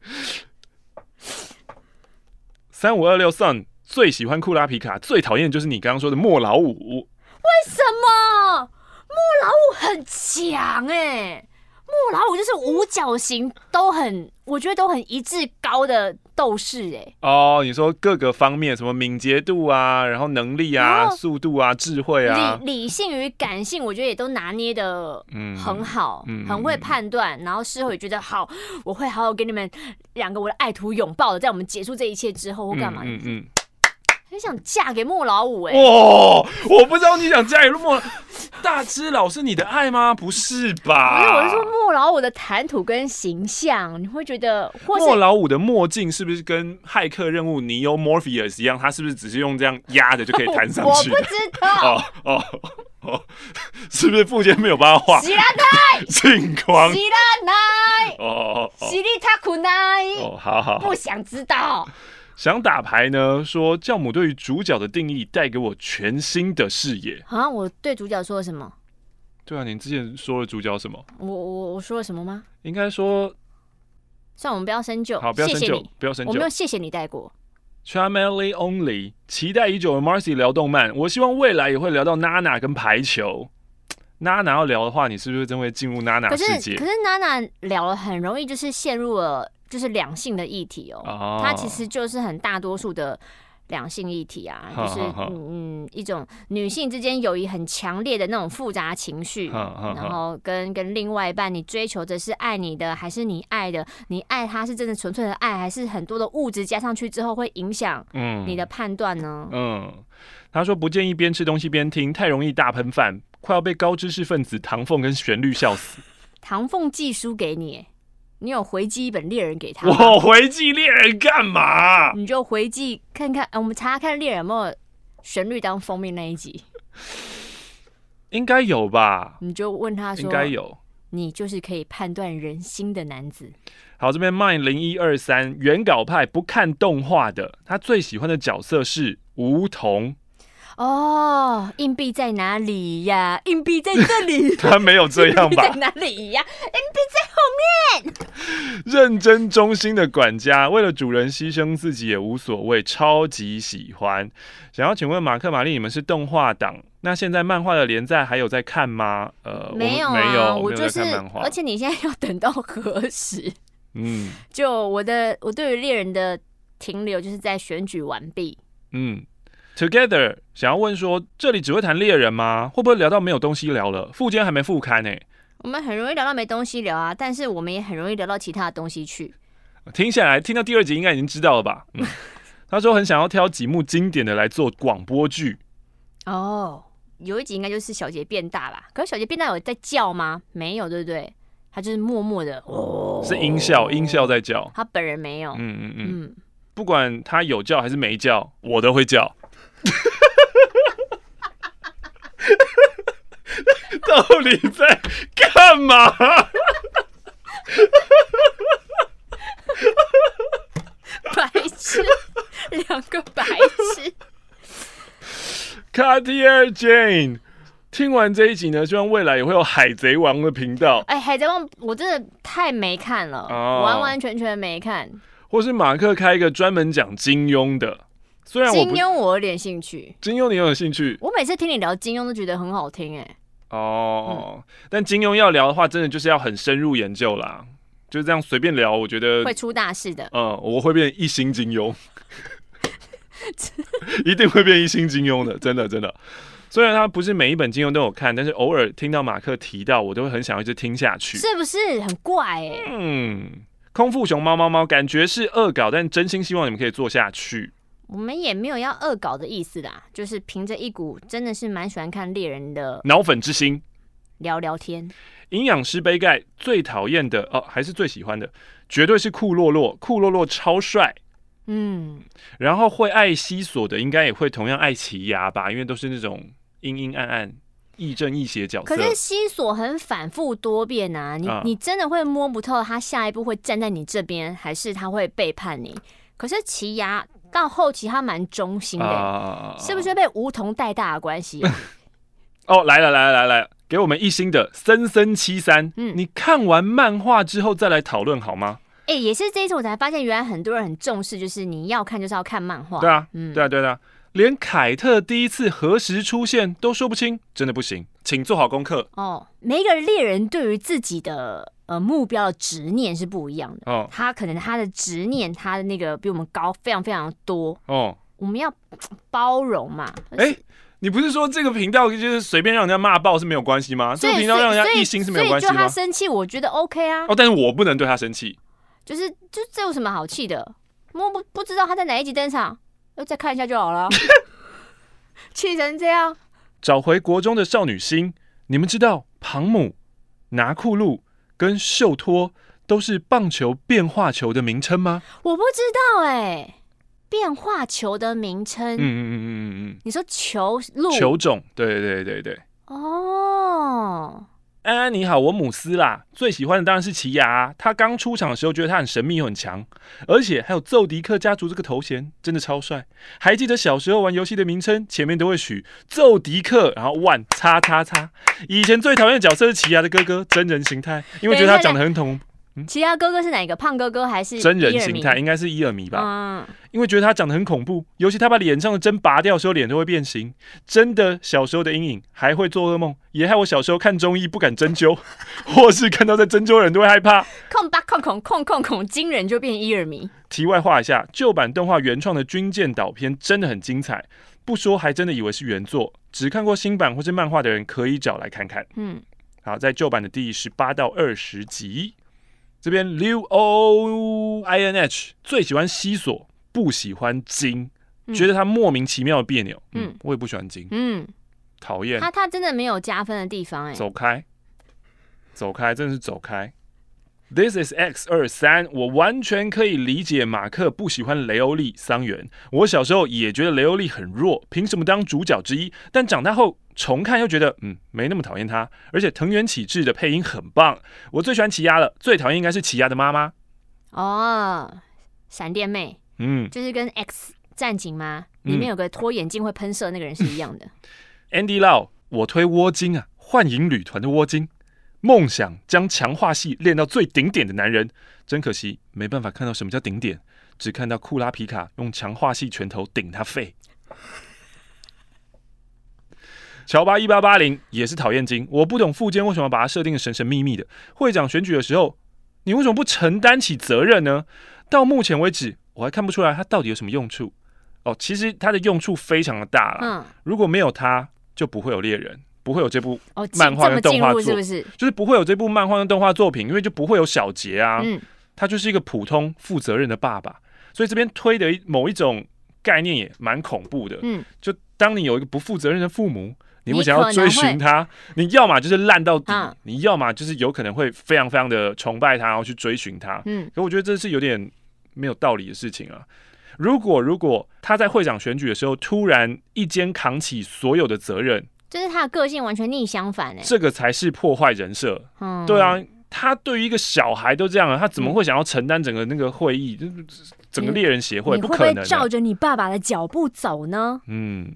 *laughs* 三五二六 Sun 最喜欢库拉皮卡，最讨厌就是你刚刚说的莫老五。为什么莫老五很强哎、莫老五就是五角形都很，我觉得都很一致高的斗士哎、哦，你说各个方面，什么敏捷度啊，然后能力啊、速度啊、智慧啊，理理性与感性，我觉得也都拿捏的嗯很好，嗯很会嗯。判断，然后事后也觉得好，我会好好给你们两个我的爱徒拥抱的，在我们结束这一切之后或干嘛，嗯嗯很想嫁给莫老五哎、嗯，哇、我不知道你想嫁给莫 *laughs* 大只佬是你的爱吗？不是吧？因为我是说莫老五的谈吐跟形象，你会觉得或莫老五的墨镜是不是跟骇客任务尼欧 Morpheus 一样？他是不是只是用这样压着就可以弹上去的？*laughs* 我不知道，哦哦哦，是不是附件没有帮他画喜拉泰，*laughs* 镜框？喜拉奈，哦哦哦喜利塔库奈，哦，好好好不。想知道。想打牌呢，说教母对于主角的定义带给我全新的视野。好像我对主角说了什么？对啊，你之前说了主角什么？我我我说了什么吗？应该说算，我们不要深究。好，不要深究谢谢你，，不要深究我没有。谢谢你带过。Charmely Only，期待已久的 Marcy 聊动漫，我希望未来也会聊到娜娜跟排球。娜娜要聊的话，你是不是真会进入娜娜可是世界可？是娜娜聊了很容易就是陷入了就是两性的议题哦。哦它其实就是很大多数的两性议题啊，就是嗯嗯一种女性之间友谊很强烈的那种复杂情绪。然后跟跟另外一半，你追求的是爱你的，还是你爱的？你爱他是真的纯粹的爱，还是很多的物质加上去之后会影响嗯你的判断呢？嗯，他说不建议边吃东西边听，太容易大喷饭，快要被高知识分子唐凤跟旋律笑死。唐凤寄书给你，你有回寄一本猎人给他吗？我回寄猎人干嘛？你就回寄看看，呃我们查查看猎人有没有旋律当封面那一集，应该有吧？你就问他说，应该有。你就是可以判断人心的男子。好，这边 mine 零一二三原稿派不看动画的，他最喜欢的角色是梧桐。哦，硬币在哪里呀？硬币在这里。*laughs* 他没有这样吧 *laughs* 在？哪里呀？认真忠心的管家，为了主人牺牲自己也无所谓，超级喜欢。想要请问马克、玛丽，你们是动画党，那现在漫画的连载还有在看吗？呃，没有啊，没有，我就是。而且你现在要等到何时？嗯 *laughs* 就我的，我对于猎人的停留就是在选举完毕。嗯，Together 想要问说，这里只会谈猎人吗？会不会聊到没有东西聊了？副间还没复刊呢、我们很容易聊到没东西聊啊，但是我们也很容易聊到其他的东西去。听下来，听到第二集应该已经知道了吧？嗯，他说很想要挑几幕经典的来做广播剧。哦，有一集应该就是小杰变大吧？可是小杰变大有在叫吗？没有，对不对？他就是默默的哦，是音效，音效在叫。他本人没有。嗯嗯嗯，嗯，不管他有叫还是没叫，我都会叫。到底在干嘛？*laughs* 白痴，两个白痴。Cartier Jane，听完这一集呢，希望未来也会有海贼王的频道，哎，海贼王我真的太没看了，哦完完全全没看。或是马克开一个专门讲金庸的。虽然我金庸我有点兴趣，金庸你有兴趣我每次听你聊金庸都觉得很好听，哎，哦，但金庸要聊的话，真的就是要很深入研究啦。就是这样随便聊，我觉得会出大事的。嗯，我会变一心金庸，*laughs* 一定会变一心金庸的，真的真的。虽然他不是每一本金庸都有看，但是偶尔听到马克提到，我都会很想一直听下去。是不是很怪哎、嗯，空腹熊猫猫猫，感觉是恶搞，但真心希望你们可以做下去。我们也没有要恶搞的意思啦，就是凭着一股真的是蛮喜欢看猎人的脑粉之心，聊聊天。营养师杯盖最讨厌的哦，还是最喜欢的，绝对是库洛洛。库洛洛超帅，嗯，然后会爱西索的，应该也会同样爱奇牙吧，因为都是那种阴阴暗暗、亦正亦邪角色可。是西索很反复多变啊，你、啊你真的会摸不透他下一步会站在你这边，还是他会背叛你。可是奇牙到后期他蛮忠心的、啊是不是被梧桐带大的关系、啊？*laughs* 哦，来了来了来了，给我们一星的森森七三。嗯你看完漫画之后再来讨论好吗？哎、也是这一次我才发现，原来很多人很重视，就是你要看就是要看漫画。对啊，嗯对啊，对啊，连凯特第一次何时出现都说不清，真的不行，请做好功课哦，每一个猎人对于自己的呃目标的执念是不一样的。哦他可能他的执念，他的那个比我们高非常非常多，哦。我们要包容嘛。哎、你不是说这个频道就是随便让人家骂爆是没有关系吗？这个频道让人家一心是没有关系所以就他？生气，我觉得 OK 啊，哦，但是我不能对他生气。就是就这有什么好气的？我不不知道他在哪一集登场，要再看一下就好了。*laughs* 气成这样，找回国中的少女心。你们知道庞姆、拿库路跟秀托都是棒球变化球的名称吗？我不知道哎、变化球的名称，嗯嗯嗯嗯嗯嗯。你说球路球种，对对对对。哦，安安你好，我姆斯啦，最喜欢的当然是奇亚、啊。他刚出场的时候觉得他很神秘又很强，而且还有奏迪克家族这个头衔，真的超帅。还记得小时候玩游戏的名称前面都会取奏迪克，然后万叉叉叉。以前最讨厌的角色是奇亚的哥哥，真人形态，因为觉得他长得很恐，其他哥哥是哪一个？胖哥哥还是真人形态应该是伊尔迷吧。嗯，因为觉得他长得很恐怖，尤其他把脸上的针拔掉的时候，脸都会变形。真的，小时候的阴影还会做噩梦，也害我小时候看中医不敢针灸，*laughs* 或是看到在针灸的人都会害怕。控吧控控控控控，惊人就变伊尔迷。题外话一下，旧版动画原创的军舰岛篇真的很精彩，不说还真的以为是原作。只看过新版或是漫画的人可以找来看看。嗯，好，在旧版的第十八到二十集，这边 Liu O I N H 最喜欢西索，不喜欢金，嗯觉得他莫名其妙的别扭。嗯嗯，我也不喜欢金，嗯，讨厌，他他真的没有加分的地方哎、走开，走开，真的是走开。This is X 二三，我完全可以理解马克不喜欢雷欧利桑原。我小时候也觉得雷欧利很弱，凭什么当主角之一？但长大后重看又觉得，嗯，没那么讨厌他。而且藤原启志的配音很棒，我最喜欢奇亚了，最讨厌应该是奇亚的妈妈。哦，闪电妹嗯就是跟 X 战警吗？嗯里面有个脱眼镜会喷射那个人是一样的。*laughs* Andy Lau，我推窝金啊，幻影旅团的窝金。梦想将强化系练到最顶点的男人，真可惜没办法看到什么叫顶点，只看到库拉皮卡用强化系拳头顶他肺。乔巴一八八零也是讨厌金，我不懂副监为什么把它设定的神神秘秘的。会长选举的时候，你为什么不承担起责任呢？到目前为止，我还看不出来它到底有什么用处。哦，其实它的用处非常的大啦。嗯，如果没有它，就不会有猎人，不会有这部，哦，漫画跟动画做入是不是？就是不会有这部漫画跟动画作品，因为就不会有小杰啊。嗯，他就是一个普通负责任的爸爸，所以这边推的某一种概念也蛮恐怖的。嗯，就当你有一个不负责任的父母，你不想要追寻他，你要么就是烂到底，嗯你要么就是有可能会非常非常的崇拜他，然后去追寻他。嗯，可我觉得这是有点没有道理的事情啊。如果如果他在会长选举的时候突然一肩扛起所有的责任，就是他的个性完全逆相反哎。这个才是破坏人设。嗯，对啊，他对于一个小孩都这样了，他怎么会想要承担整个那个会议，就是整个猎人协会？你会不不可能、会照啊。着你爸爸的脚步走呢？嗯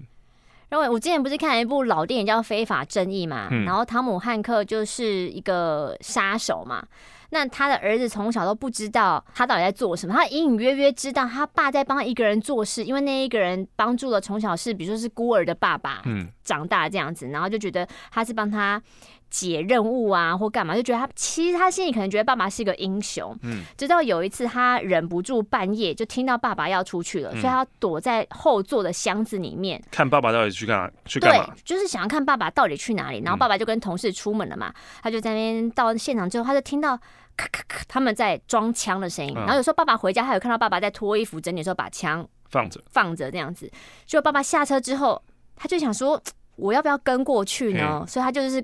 然后我之前不是看了一部老电影叫《非法正义》嘛，嗯然后汤姆汉克就是一个杀手嘛。那他的儿子从小都不知道他到底在做什么，他隐隐约约知道他爸在帮一个人做事，因为那一个人帮助了从小是比如说是孤儿的爸爸嗯长大这样子，然后就觉得他是帮他解任务啊，或干嘛，就觉得他其实他心里可能觉得爸爸是个英雄。嗯，直到有一次他忍不住半夜就听到爸爸要出去了，所以他躲在后座的箱子里面，看爸爸到底去干嘛？去干嘛对？，就是想要看爸爸到底去哪里。然后嗯爸爸就跟同事出门了嘛，他就在那边到现场之后，他就听到咔咔咔他们在装枪的声音。嗯然后有时候爸爸回家，他有看到爸爸在脱衣服整理的时候把枪放着。放着这样子。就爸爸下车之后，他就想说，我要不要跟过去呢？所以他就是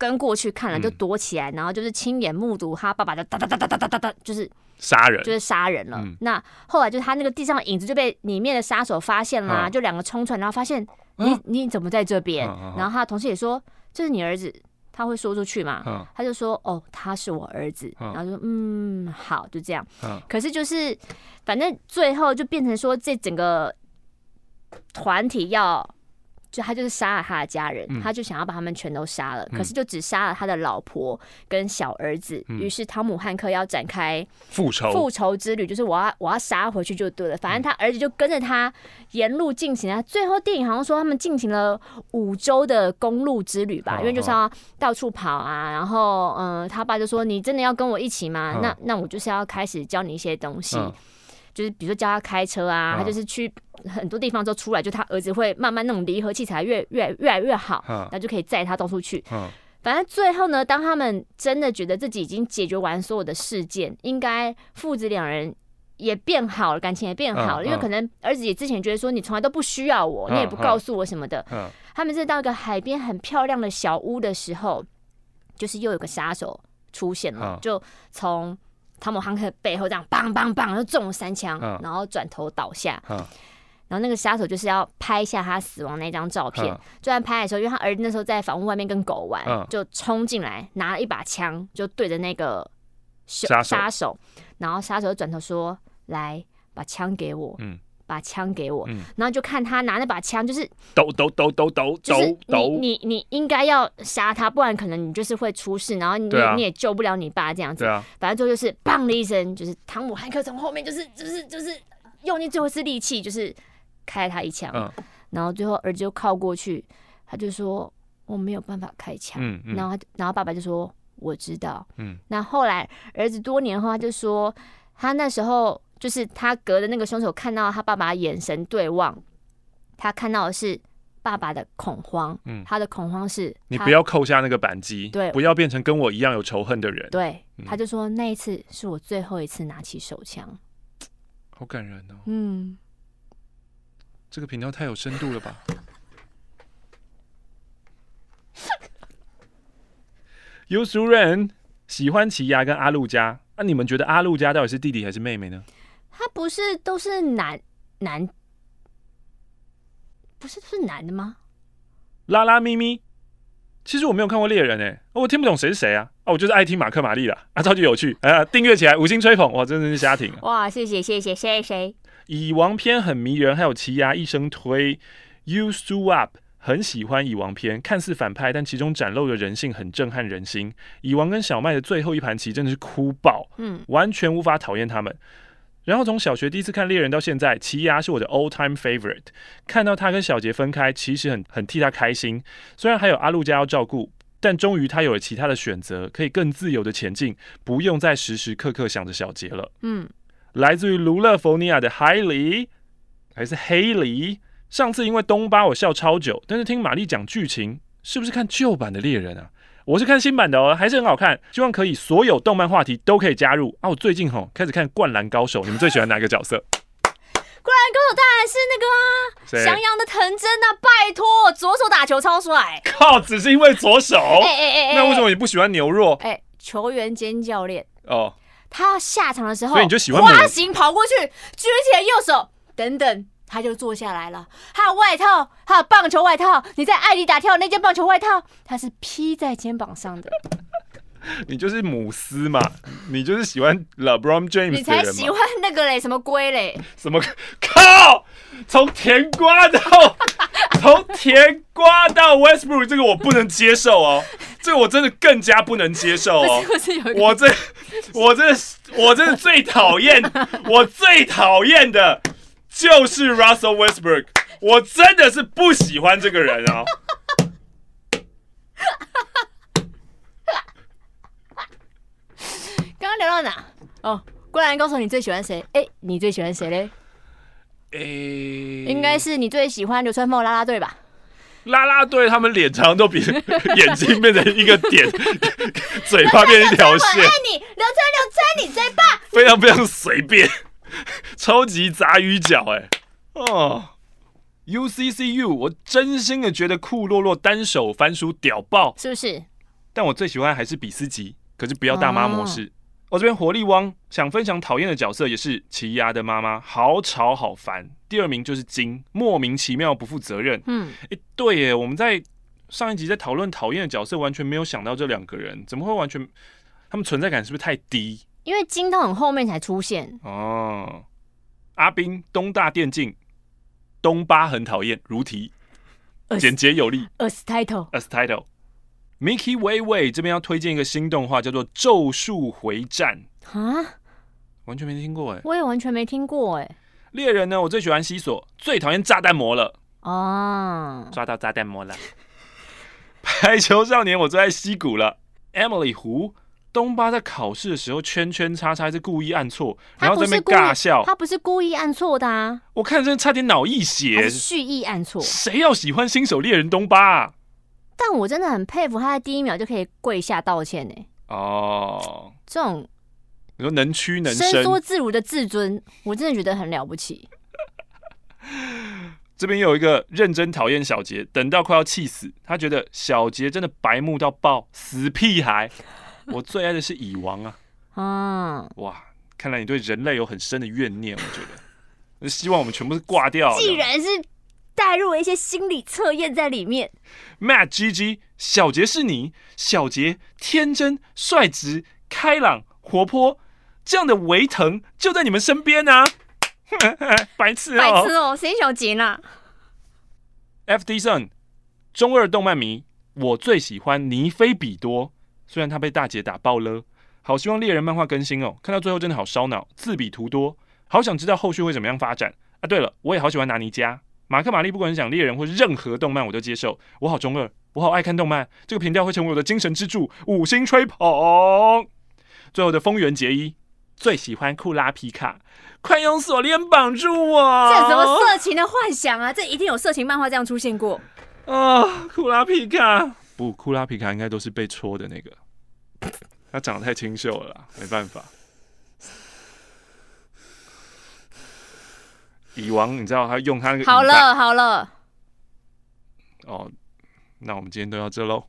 跟过去看了，嗯就躲起来，然后就是亲眼目睹他爸爸的哒哒哒哒哒哒哒哒，就是杀人就，是杀人了。嗯那后来就是他那个地上的影子就被里面的杀手发现啦，嗯就两个冲出来，然后发现你、嗯你怎么在这边？然后他的同事也说这是你儿子，他会说出去嘛？嗯他就说哦，他是我儿子，嗯然后就说嗯好，就这样。嗯可是就是反正最后就变成说这整个团体要。就他就是杀了他的家人，嗯他就想要把他们全都杀了，嗯可是就只杀了他的老婆跟小儿子。嗯于是汤姆汉克要展开复仇。复仇之旅，就是我要我要杀回去就对了。反正他儿子就跟着他沿路进行了。最后电影好像说他们进行了五周的公路之旅吧，哦因为就是要到处跑啊。然后嗯，他爸就说：“你真的要跟我一起吗？嗯那那我就是要开始教你一些东西。嗯就是比如说教他开车啊，嗯他就是去很多地方之后出来，就他儿子会慢慢那种离合器材越越越来越好，嗯。那就可以载他到处去。嗯。反正最后呢，当他们真的觉得自己已经解决完所有的事件，应该父子两人也变好了，感情也变好了，嗯因为可能儿子也之前觉得说你从来都不需要我，嗯你也不告诉我什么的。嗯。他们是到一个海边很漂亮的小屋的时候，就是又有个杀手出现了，嗯。就从汤姆汉克背后这样梆梆梆就中了三枪，嗯。然后转头倒下。嗯。然后那个杀手就是要拍下他死亡那张照片，嗯。就在拍的时候，因为他儿子那时候在房屋外面跟狗玩，嗯。就冲进来拿了一把枪，就对着那个凶杀手，然后杀手就转头说：“来，把枪给我，嗯把枪给我。嗯然后就看他拿那把枪，就是抖抖抖抖抖就是抖抖你。你你应该要杀他，不然可能你就是会出事，然后你、啊你也救不了你爸这样子反正最后就是砰的一声，就是汤姆汉克从后面就是就是就是用尽最后一丝力气，就是开了他一枪。嗯然后最后儿子就靠过去，他就说我没有办法开枪。然后他然后爸爸就说我知道。嗯那后来儿子多年后他就说，他那时候就是他隔着那个凶手看到他爸爸眼神对望，他看到的是爸爸的恐慌。嗯他的恐慌是你不要扣下那个扳机，对不要变成跟我一样有仇恨的人。对，嗯他就说那一次是我最后一次拿起手枪。好感人哦，嗯，这个频道太有深度了吧？有熟人喜欢奇亚跟阿路加，那、你们觉得阿路加到底是弟弟还是妹妹呢？他不是都是男男，不是都是男的吗？拉拉咪咪，其实我没有看过猎人诶、我听不懂谁是谁啊？哦，我就是爱听马克玛丽啦，啊，超级有趣，啊，订阅起来，五星吹捧，哇，真的是瞎听啊！哇，谢谢谢谢谢谁？蚁王篇很迷人，还有奇牙一生推，You Su Up。很喜欢蚁王篇，看似反派，但其中展露的人性很震撼人心。蚁王跟小麦的最后一盘棋真的是哭爆，嗯，完全无法讨厌他们。然后从小学第一次看猎人到现在，奇牙是我的 all time favorite。看到他跟小杰分开，其实很很替他开心。虽然还有阿路加要照顾，但终于他有了其他的选择，可以更自由的前进，不用再时时刻刻想着小杰了。嗯，来自于卢勒佛尼亚的海里还是黑里。上次因为东巴我笑超久，但是听玛丽讲剧情，是不是看旧版的猎人啊？我是看新版的哦，还是很好看。希望可以所有动漫话题都可以加入啊！我最近吼开始看《灌篮高手》，你们最喜欢哪个角色？*laughs* 灌篮高手当然是那个啊，谁？翔阳的藤真啊，拜托，左手打球超帅。靠，只是因为左手？哎哎哎哎，那为什么你不喜欢牛若？哎，球员兼教练，哦，他要下场的时候，所以你就喜欢母滑行跑过去，举起来右手，等等。他就坐下来了。他的外套，他的棒球外套，你在艾里打跳那件棒球外套，它是披在肩膀上的。*laughs* 你就是母狮嘛，你就是喜欢 LeBron James 你？才喜欢那个嘞，什么龟嘞？什么？靠！从甜瓜到 *laughs* 从甜瓜到 Westbrook，这个我不能接受哦，这个我真的更加不能接受哦。我这我这我这最讨厌，*laughs* 我最讨厌的就是 Russell Westbrook，我真的是不喜欢这个人哦。*laughs* 刚刚聊到哪？哦，过来告诉你最喜欢谁？哎，你最喜欢谁嘞？哎，应该是你最喜欢流川枫拉拉队吧？拉拉队他们脸长都比，*laughs* 眼睛变成一个点，*laughs* 嘴巴变成一条线。我爱你，流川，流川，你最棒！非常非常随便。超级杂鱼脚哎、哦，UCCU，我真心的觉得库洛洛单手翻书屌爆，是不是？但我最喜欢还是比斯吉，可是不要大妈模式。我这边活力汪想分享讨厌的角色，也是奇亚的妈妈，好吵好烦。第二名就是金，莫名其妙不负责任。嗯，诶，对耶，我们在上一集在讨论讨厌的角色，完全没有想到这两个人，怎么会完全他们存在感是不是太低因为金到很后面才出现。哦？阿兵东大电竞，东巴很讨厌，如题，简洁有力。As title，as title。Mickey Way Way 这边要推荐一个新动画，叫做《咒术回战》，啊，完全没听过哎。我也完全没听过哎。猎人呢，我最喜欢西索，最讨厌炸弹魔了，哦，抓到炸弹魔了。*laughs* 排球少年，我最爱西谷了。Emily 胡东巴在考试的时候圈圈叉叉是故意按错，然后在那边尬笑，他不是故意按错的啊，我看真的差点脑溢血是。蓄意按错。谁要喜欢新手猎人东巴啊？但我真的很佩服他在第一秒就可以跪下道歉呢，哦，这种你说能屈能伸伸，缩自如的自尊，我真的觉得很了不起。*laughs* 这边有一个认真讨厌小杰，等到快要气死，他觉得小杰真的白目到爆，死屁孩。我最爱的是蚁王啊！*laughs* 嗯，哇，看来你对人类有很深的怨念，我觉得，*laughs* 希望我们全部是挂掉。既然是带入了一些心理测验在里面，Matt G G，小杰是你，小杰天真、率直、开朗、活泼，这样的维腾就在你们身边啊！*laughs* 白痴白哦、痴哦，谁小杰呢？F D Sun，中二动漫迷，我最喜欢尼菲比多，虽然他被大姐打爆了，好希望猎人漫画更新哦，看到最后真的好烧脑，字比图多，好想知道后续会怎么样发展啊！对了，我也好喜欢拿尼加、马克、玛丽，不管是讲猎人或是任何动漫我都接受，我好中二，我好爱看动漫，这个频道会成为我的精神支柱，五星吹捧。最后的丰原结衣，最喜欢库拉皮卡，快用锁链绑住我！这什么色情的幻想啊？这一定有色情漫画这样出现过。啊，库拉皮卡不，库拉皮卡应该都是被戳的那个，他长得太清秀了啦，没办法。蚁王，你知道他用他那个好了好了，哦，那我们今天都到这喽。